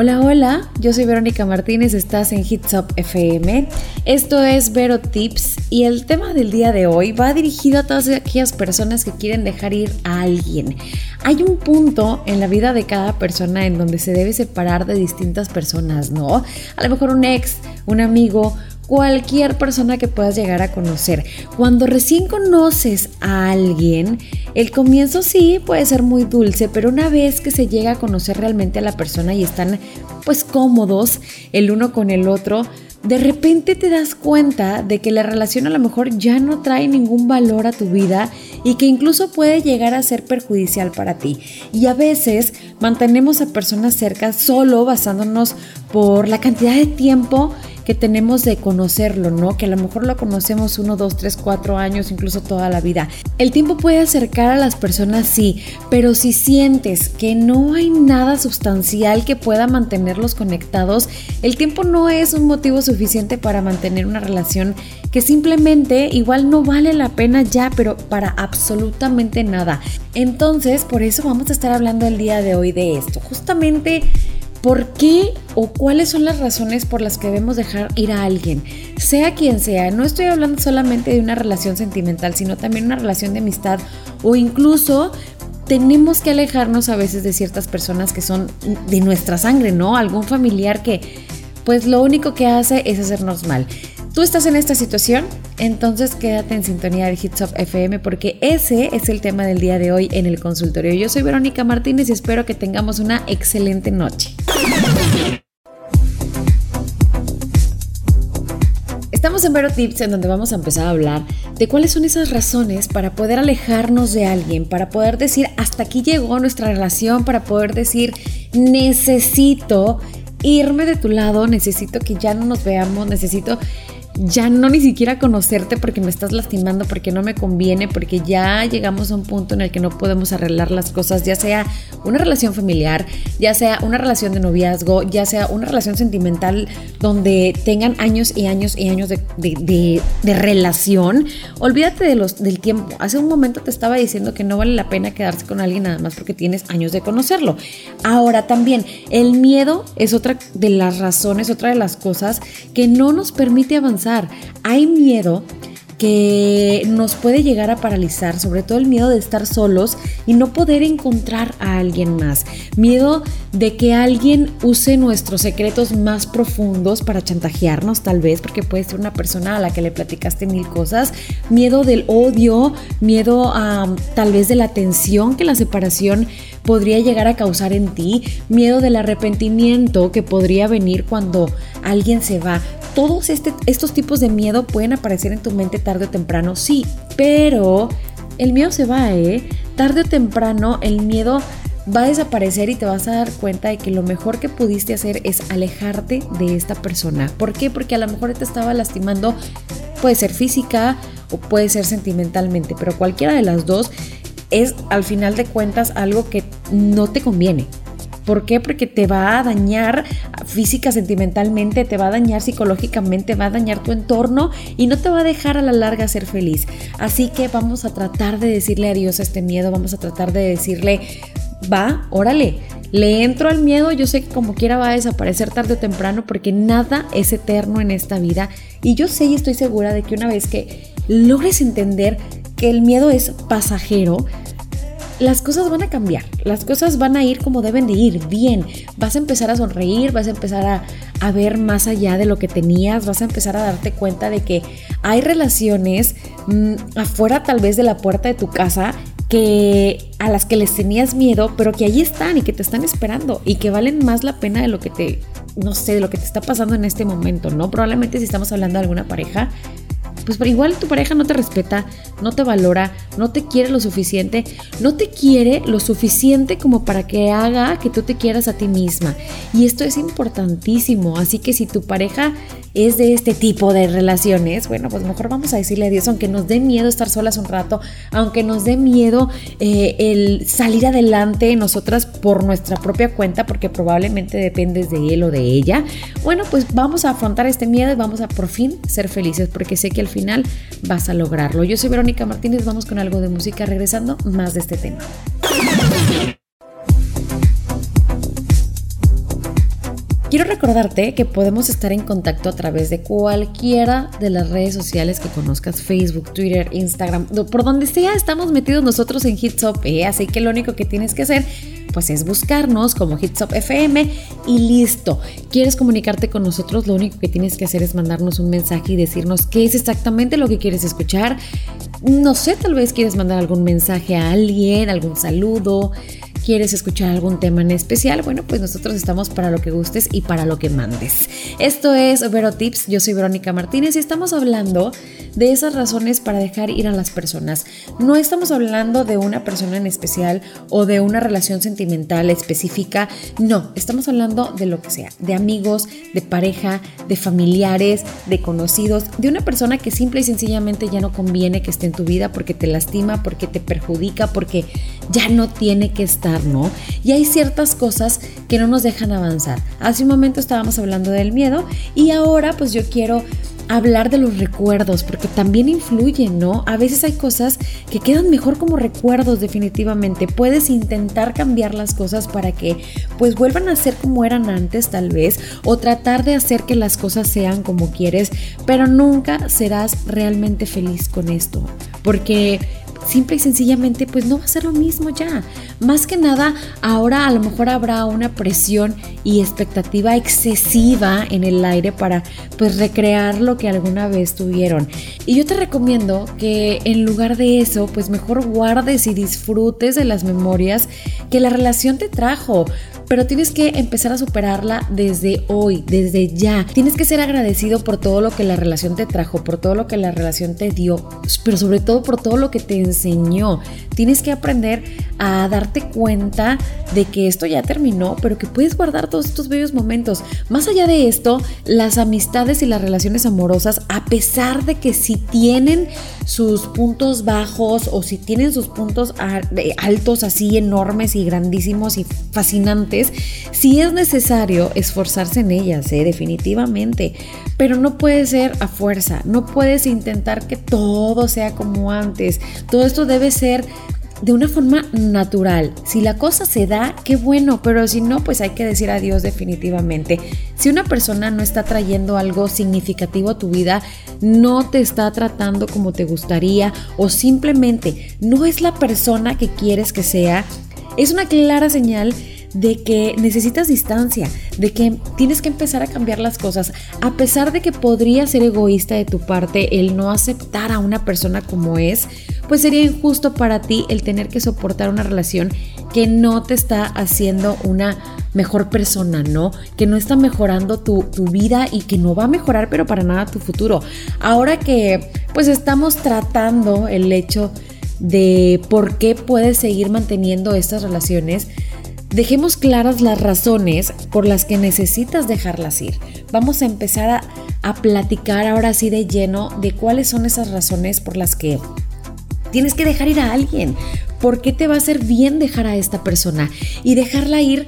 Hola, hola, yo soy Verónica Martínez, estás en Hits Up FM. Esto es Vero Tips y el tema del día de hoy va dirigido a todas aquellas personas que quieren dejar ir a alguien. Hay un punto en la vida de cada persona en donde se debe separar de distintas personas, ¿no? A lo mejor un ex, un amigo, cualquier persona que puedas llegar a conocer. Cuando recién conoces a alguien, el comienzo sí puede ser muy dulce, pero una vez que se llega a conocer realmente a la persona y están pues cómodos el uno con el otro, de repente te das cuenta de que la relación a lo mejor ya no trae ningún valor a tu vida y que incluso puede llegar a ser perjudicial para ti. Y a veces mantenemos a personas cerca solo basándonos por la cantidad de tiempo que tenemos de conocerlo, ¿no? Que a lo mejor lo conocemos uno, dos, tres, cuatro años, incluso toda la vida. El tiempo puede acercar a las personas, sí, pero si sientes que no hay nada sustancial que pueda mantenerlos conectados, el tiempo no es un motivo suficiente para mantener una relación que simplemente igual no vale la pena ya, pero para absolutamente nada. Entonces, por eso vamos a estar hablando el día de hoy de esto. Justamente ¿Por qué o cuáles son las razones por las que debemos dejar ir a alguien? Sea quien sea, no estoy hablando solamente de una relación sentimental, sino también una relación de amistad o incluso tenemos que alejarnos a veces de ciertas personas que son de nuestra sangre, ¿no? Algún familiar que pues lo único que hace es hacernos mal tú estás en esta situación, entonces quédate en sintonía de Hits Up FM porque ese es el tema del día de hoy en el consultorio. Yo soy Verónica Martínez y espero que tengamos una excelente noche. Estamos en Vero Tips en donde vamos a empezar a hablar de cuáles son esas razones para poder alejarnos de alguien, para poder decir hasta aquí llegó nuestra relación, para poder decir necesito irme de tu lado, necesito que ya no nos veamos, necesito ya no ni siquiera conocerte porque me estás lastimando, porque no me conviene, porque ya llegamos a un punto en el que no podemos arreglar las cosas, ya sea una relación familiar, ya sea una relación de noviazgo, ya sea una relación sentimental donde tengan años y años y años de, relación. Olvídate de los, del tiempo. Hace un momento te estaba diciendo que no vale la pena quedarse con alguien nada más porque tienes años de conocerlo. Ahora también, el miedo es otra de las razones, otra de las cosas que no nos permite avanzar hay miedo que nos puede llegar a paralizar, sobre todo el miedo de estar solos y no poder encontrar a alguien más. Miedo de que alguien use nuestros secretos más profundos para chantajearnos tal vez, porque puede ser una persona a la que le platicaste mil cosas. Miedo del odio, miedo a tal vez de la tensión que la separación podría llegar a causar en ti, miedo del arrepentimiento que podría venir cuando alguien se va todos este, estos tipos de miedo pueden aparecer en tu mente tarde o temprano, sí, pero el miedo se va, ¿eh? Tarde o temprano el miedo va a desaparecer y te vas a dar cuenta de que lo mejor que pudiste hacer es alejarte de esta persona. ¿Por qué? Porque a lo mejor te estaba lastimando, puede ser física o puede ser sentimentalmente, pero cualquiera de las dos es al final de cuentas algo que no te conviene. ¿Por qué? Porque te va a dañar física, sentimentalmente, te va a dañar psicológicamente, va a dañar tu entorno y no te va a dejar a la larga ser feliz. Así que vamos a tratar de decirle adiós a este miedo, vamos a tratar de decirle, va, órale, le entro al miedo, yo sé que como quiera va a desaparecer tarde o temprano porque nada es eterno en esta vida y yo sé y estoy segura de que una vez que logres entender que el miedo es pasajero, las cosas van a cambiar, las cosas van a ir como deben de ir, bien. Vas a empezar a sonreír, vas a empezar a, a, ver más allá de lo que tenías, vas a empezar a darte cuenta de que hay relaciones mm, afuera tal vez de la puerta de tu casa que a las que les tenías miedo, pero que ahí están y que te están esperando y que valen más la pena de lo que te, no sé, de lo que te está pasando en este momento, ¿no? Probablemente si estamos hablando de alguna pareja, pues igual tu pareja no te respeta, no te valora, no te quiere lo suficiente, no te quiere lo suficiente como para que haga que tú te quieras a ti misma. Y esto es importantísimo, así que si tu pareja es de este tipo de relaciones, bueno, pues mejor vamos a decirle adiós, aunque nos dé miedo estar solas un rato, aunque nos dé miedo eh, el salir adelante nosotras por nuestra propia cuenta, porque probablemente dependes de él o de ella. Bueno, pues vamos a afrontar este miedo y vamos a por fin ser felices, porque sé que al final vas a lograrlo. Yo soy Verónica Martínez, vamos con algo de música regresando más de este tema. Quiero recordarte que podemos estar en contacto a través de cualquiera de las redes sociales que conozcas, Facebook, Twitter, Instagram, por donde sea estamos metidos nosotros en Hitsop, ¿eh? así que lo único que tienes que hacer pues es buscarnos como Hitsop FM y listo. ¿Quieres comunicarte con nosotros? Lo único que tienes que hacer es mandarnos un mensaje y decirnos qué es exactamente lo que quieres escuchar. No sé, tal vez quieres mandar algún mensaje a alguien, algún saludo quieres escuchar algún tema en especial, bueno, pues nosotros estamos para lo que gustes y para lo que mandes. Esto es Vero Tips, yo soy Verónica Martínez y estamos hablando de esas razones para dejar ir a las personas. No estamos hablando de una persona en especial o de una relación sentimental específica, no, estamos hablando de lo que sea, de amigos, de pareja, de familiares, de conocidos, de una persona que simple y sencillamente ya no conviene que esté en tu vida porque te lastima, porque te perjudica, porque ya no tiene que estar ¿no? Y hay ciertas cosas que no nos dejan avanzar. Hace un momento estábamos hablando del miedo y ahora pues yo quiero hablar de los recuerdos, porque también influyen, ¿no? A veces hay cosas que quedan mejor como recuerdos definitivamente. Puedes intentar cambiar las cosas para que pues vuelvan a ser como eran antes tal vez, o tratar de hacer que las cosas sean como quieres, pero nunca serás realmente feliz con esto, porque simple y sencillamente pues no va a ser lo mismo ya. Más que nada, ahora a lo mejor habrá una presión y expectativa excesiva en el aire para pues recrear lo que alguna vez tuvieron. Y yo te recomiendo que en lugar de eso, pues mejor guardes y disfrutes de las memorias que la relación te trajo pero tienes que empezar a superarla desde hoy, desde ya. Tienes que ser agradecido por todo lo que la relación te trajo, por todo lo que la relación te dio, pero sobre todo por todo lo que te enseñó. Tienes que aprender a darte cuenta de que esto ya terminó, pero que puedes guardar todos estos bellos momentos. Más allá de esto, las amistades y las relaciones amorosas, a pesar de que si tienen sus puntos bajos o si tienen sus puntos altos así enormes y grandísimos y fascinantes, si es necesario esforzarse en ellas, ¿eh? definitivamente, pero no puede ser a fuerza, no puedes intentar que todo sea como antes, esto debe ser de una forma natural. Si la cosa se da, qué bueno, pero si no, pues hay que decir adiós definitivamente. Si una persona no está trayendo algo significativo a tu vida, no te está tratando como te gustaría o simplemente no es la persona que quieres que sea, es una clara señal de que necesitas distancia, de que tienes que empezar a cambiar las cosas, a pesar de que podría ser egoísta de tu parte el no aceptar a una persona como es, pues sería injusto para ti el tener que soportar una relación que no te está haciendo una mejor persona, ¿no? Que no está mejorando tu, tu, vida y que no va a mejorar, pero para nada tu futuro. Ahora que pues estamos tratando el hecho de por qué puedes seguir manteniendo estas relaciones, Dejemos claras las razones por las que necesitas dejarlas ir. Vamos a empezar a, platicar ahora sí de lleno de cuáles son esas razones por las que tienes que dejar ir a alguien. ¿Por qué te va a hacer bien dejar a esta persona? Y dejarla ir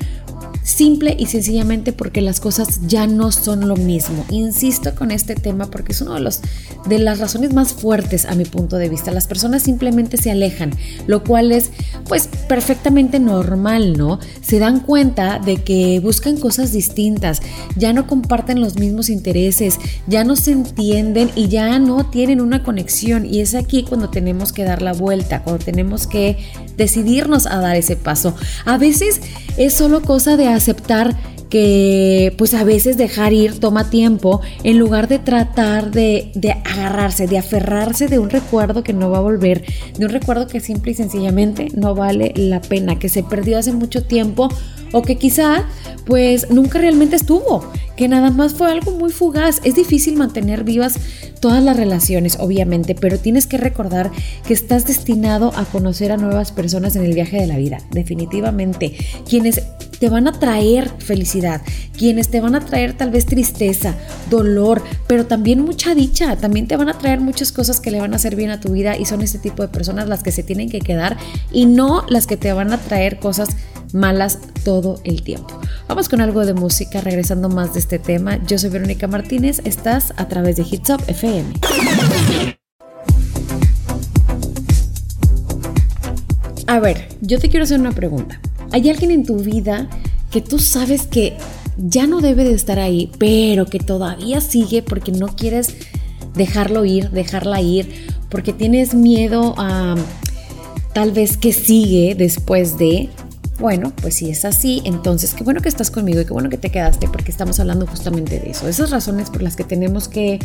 Simple y sencillamente porque las cosas ya no son lo mismo. Insisto con este tema porque es una de, los, de las razones más fuertes a mi punto de vista. Las personas simplemente se alejan, lo cual es pues perfectamente normal, ¿no? Se dan cuenta de que buscan cosas distintas, ya no comparten los mismos intereses, ya no se entienden y ya no tienen una conexión. Y es aquí cuando tenemos que dar la vuelta, cuando tenemos que decidirnos a dar ese paso. A veces es solo cosa de aceptar que pues a veces dejar ir toma tiempo en lugar de tratar de, de, agarrarse, de aferrarse de un recuerdo que no va a volver, de un recuerdo que simple y sencillamente no vale la pena, que se perdió hace mucho tiempo o que quizá pues nunca realmente estuvo, que nada más fue algo muy fugaz. Es difícil mantener vivas todas las relaciones, obviamente, pero tienes que recordar que estás destinado a conocer a nuevas personas en el viaje de la vida, definitivamente. Quienes te van a traer felicidad, quienes te van a traer tal vez tristeza, dolor, pero también mucha dicha, también te van a traer muchas cosas que le van a hacer bien a tu vida y son este tipo de personas las que se tienen que quedar y no las que te van a traer cosas malas todo el tiempo. Vamos con algo de música, regresando más de este tema. Yo soy Verónica Martínez, estás a través de Hits Up FM. A ver, yo te quiero hacer una pregunta. ¿Hay alguien en tu vida que tú sabes que ya no debe de estar ahí, pero que todavía sigue porque no quieres dejarlo ir, dejarla ir, porque tienes miedo a tal vez que sigue después de, bueno, pues si es así, entonces qué bueno que estás conmigo y qué bueno que te quedaste porque estamos hablando justamente de eso. Esas razones por las que tenemos que,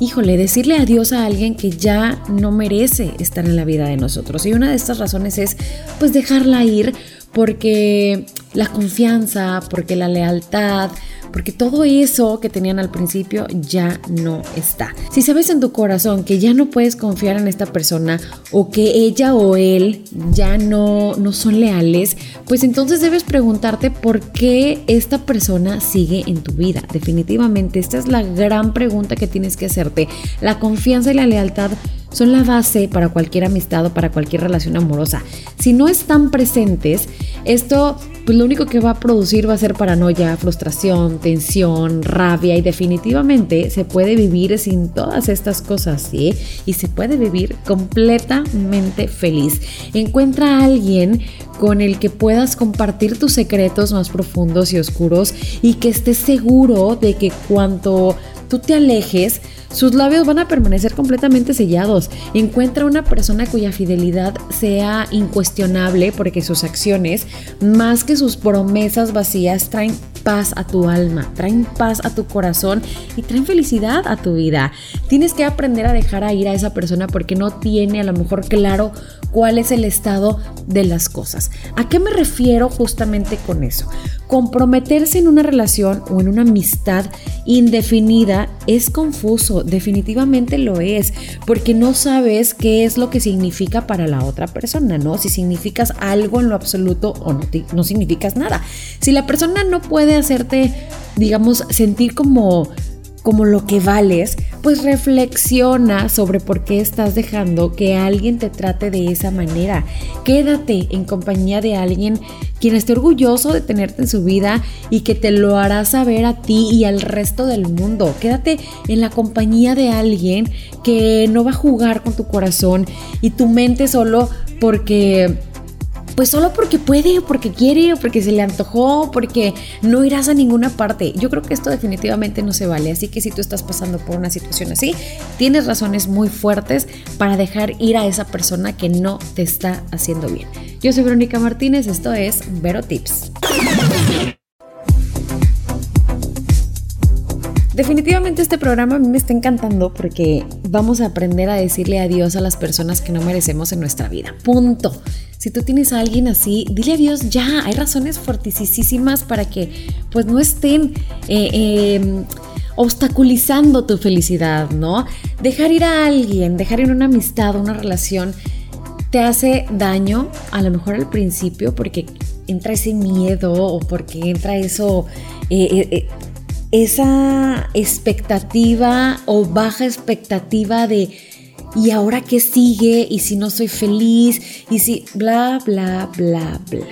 híjole, decirle adiós a alguien que ya no merece estar en la vida de nosotros. Y una de estas razones es pues dejarla ir porque la confianza, porque la lealtad, porque todo eso que tenían al principio ya no está. Si sabes en tu corazón que ya no puedes confiar en esta persona o que ella o él ya no, no son leales, pues entonces debes preguntarte por qué esta persona sigue en tu vida. Definitivamente, esta es la gran pregunta que tienes que hacerte. La confianza y la lealtad son la base para cualquier amistad o para cualquier relación amorosa. Si no están presentes, esto pues lo único que va a producir va a ser paranoia, frustración, tensión, rabia y definitivamente se puede vivir sin todas estas cosas, ¿sí? Y se puede vivir completamente feliz. Encuentra a alguien con el que puedas compartir tus secretos más profundos y oscuros y que estés seguro de que cuanto tú te alejes, sus labios van a permanecer completamente sellados. Encuentra una persona cuya fidelidad sea incuestionable porque sus acciones, más que sus promesas vacías, traen paz a tu alma, traen paz a tu corazón y traen felicidad a tu vida. Tienes que aprender a dejar a ir a esa persona porque no tiene a lo mejor claro cuál es el estado de las cosas. ¿A qué me refiero justamente con eso? Comprometerse en una relación o en una amistad indefinida es confuso, definitivamente lo es, porque no sabes qué es lo que significa para la otra persona, ¿no? Si significas algo en lo absoluto o no, significas nada. Si la persona no puede hacerte, digamos, sentir como como lo que vales, pues reflexiona sobre por qué estás dejando que alguien te trate de esa manera. Quédate en compañía de alguien quien esté orgulloso de tenerte en su vida y que te lo hará saber a ti y al resto del mundo. Quédate en la compañía de alguien que no va a jugar con tu corazón y tu mente solo porque pues solo porque puede, o porque quiere, o porque se le antojó, porque no irás a ninguna parte. Yo creo que esto definitivamente no se vale. Así que si tú estás pasando por una situación así, tienes razones muy fuertes para dejar ir a esa persona que no te está haciendo bien. Yo soy Verónica Martínez, esto es Vero Tips. Definitivamente este programa a mí me está encantando porque vamos a aprender a decirle adiós a las personas que no merecemos en nuestra vida. Punto. Si tú tienes a alguien así, dile adiós ya. Hay razones fortísimas para que pues no estén eh, em, obstaculizando tu felicidad, ¿no? Dejar ir a alguien, dejar ir una amistad, una relación, te hace daño a lo mejor al principio porque entra ese miedo o porque entra eso... Eh, eh, esa expectativa o baja expectativa de ¿y ahora qué sigue? ¿Y si no soy feliz? ¿Y si bla, bla, bla, bla?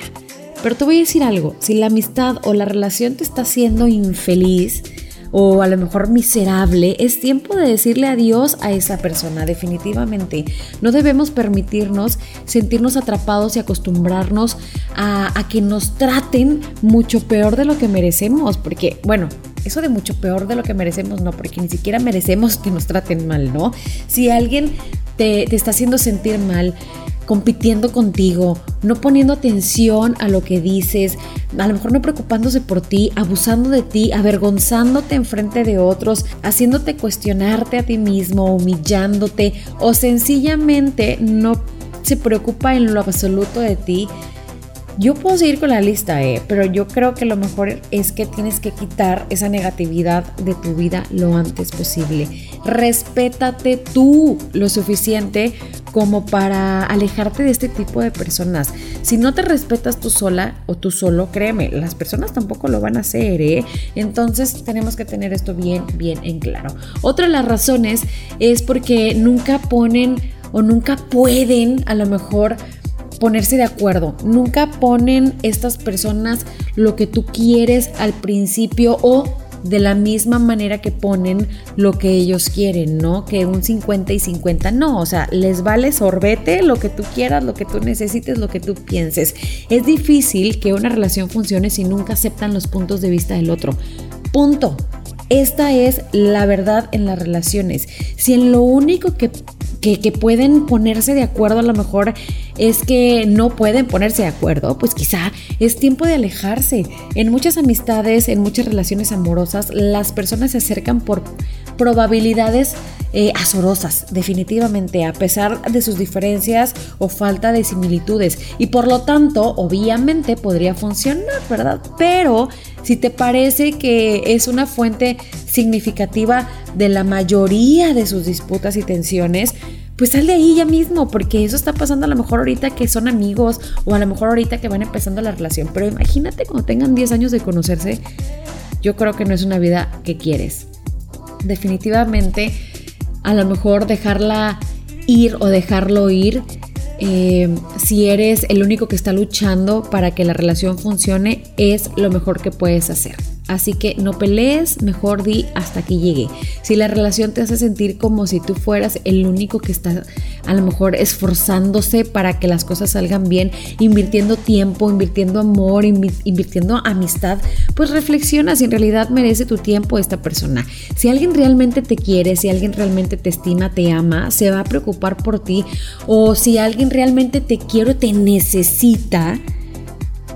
Pero te voy a decir algo, si la amistad o la relación te está haciendo infeliz o a lo mejor miserable, es tiempo de decirle adiós a esa persona, definitivamente. No debemos permitirnos sentirnos atrapados y acostumbrarnos a, que nos traten mucho peor de lo que merecemos, porque, bueno, eso de mucho peor de lo que merecemos, no, porque ni siquiera merecemos que nos traten mal, ¿no? Si alguien te está haciendo sentir mal, compitiendo contigo, no poniendo atención a lo que dices, a lo mejor no preocupándose por ti, abusando de ti, avergonzándote en frente de otros, haciéndote cuestionarte a ti mismo, humillándote o sencillamente no se preocupa en lo absoluto de ti, Yo puedo seguir con la lista, eh, pero yo creo que lo mejor es que tienes que quitar esa negatividad de tu vida lo antes posible. Respétate tú lo suficiente como para alejarte de este tipo de personas. Si no te respetas tú sola o tú solo, créeme, las personas tampoco lo van a hacer, ¿eh? Entonces tenemos que tener esto bien, bien en claro. Otra de las razones es porque nunca ponen o nunca pueden a lo mejor ponerse de acuerdo. Nunca ponen estas personas lo que tú quieres al principio o de la misma manera que ponen lo que ellos quieren, ¿no? Que un 50 y 50, no, o sea, les vale sorbete lo que tú quieras, lo que tú necesites, lo que tú pienses. Es difícil que una relación funcione si nunca aceptan los puntos de vista del otro. Punto. Esta es la verdad en las relaciones. Si en lo único que que, pueden ponerse de acuerdo a lo mejor es que no pueden ponerse de acuerdo, pues quizá es tiempo de alejarse. En muchas amistades, en muchas relaciones amorosas, las personas se acercan por probabilidades eh, azorosas, definitivamente, a pesar de sus diferencias o falta de similitudes. Y por lo tanto, obviamente podría funcionar, ¿verdad? Pero si te parece que es una fuente significativa de la mayoría de sus disputas y tensiones, pues sal de ahí ya mismo, porque eso está pasando a lo mejor ahorita que son amigos o a lo mejor ahorita que van empezando la relación. Pero imagínate cuando tengan 10 años de conocerse, yo creo que no es una vida que quieres. Definitivamente, a lo mejor dejarla ir o dejarlo ir eh, si eres el único que está luchando para que la relación funcione, es lo mejor que puedes hacer. Así que no pelees, mejor di hasta que llegue. Si la relación te hace sentir como si tú fueras el único que está a lo mejor esforzándose para que las cosas salgan bien, invirtiendo tiempo, invirtiendo amor, invirtiendo amistad, pues reflexiona si en realidad merece tu tiempo esta persona. Si alguien realmente te quiere, si alguien realmente te estima, te ama, se va a preocupar por ti o si alguien realmente te quiere, te necesita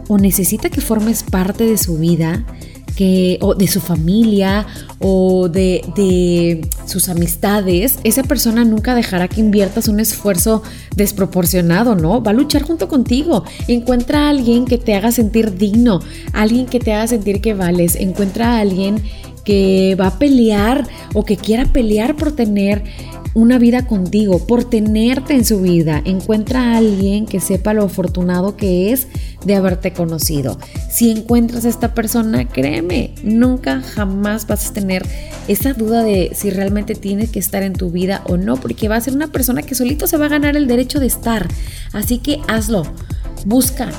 o necesita que formes parte de su vida, o de su familia o de, de sus amistades, esa persona nunca dejará que inviertas un esfuerzo desproporcionado, ¿no? Va a luchar junto contigo. Encuentra a alguien que te haga sentir digno, alguien que te haga sentir que vales, encuentra a alguien que va a pelear o que quiera pelear por tener una vida contigo, por tenerte en su vida. Encuentra a alguien que sepa lo afortunado que es de haberte conocido. Si encuentras a esta persona, créeme, nunca jamás vas a tener esa duda de si realmente tiene que estar en tu vida o no, porque va a ser una persona que solito se va a ganar el derecho de estar. Así que hazlo, busca,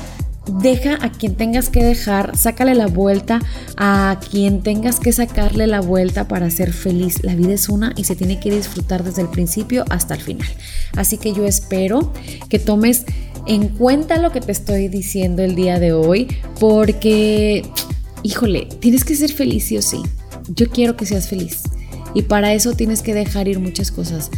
deja a quien tengas que dejar, sácale la vuelta a quien tengas que sacarle la vuelta para ser feliz. La vida es una y se tiene que disfrutar desde el principio hasta el final. Así que yo espero que tomes en cuenta lo que te estoy diciendo el día de hoy porque, híjole, tienes que ser feliz sí o sí. Yo quiero que seas feliz. Y para eso tienes que dejar ir muchas cosas.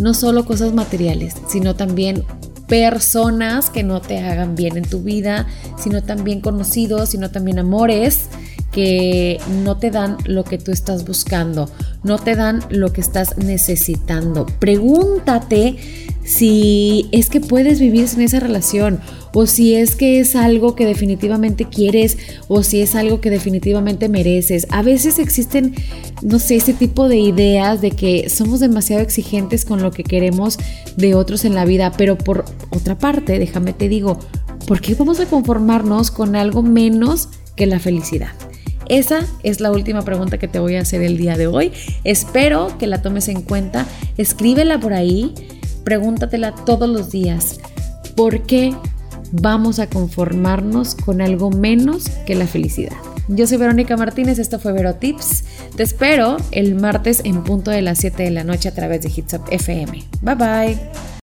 No solo cosas materiales, sino también personas que no te hagan bien en tu vida, sino también conocidos, sino también amores que no te dan lo que tú estás buscando, no te dan lo que estás necesitando. Pregúntate si es que puedes vivir sin esa relación o si es que es algo que definitivamente quieres o si es algo que definitivamente mereces. A veces existen, no sé, ese tipo de ideas de que somos demasiado exigentes con lo que queremos de otros en la vida, pero por otra parte, déjame te digo, ¿por qué vamos a conformarnos con algo menos que la felicidad? Esa es la última pregunta que te voy a hacer el día de hoy. Espero que la tomes en cuenta. Escríbela por ahí. Pregúntatela todos los días. ¿Por qué vamos a conformarnos con algo menos que la felicidad? Yo soy Verónica Martínez, esto fue Vero Tips. Te espero el martes en punto de las 7 de la noche a través de Hitsop FM. Bye bye.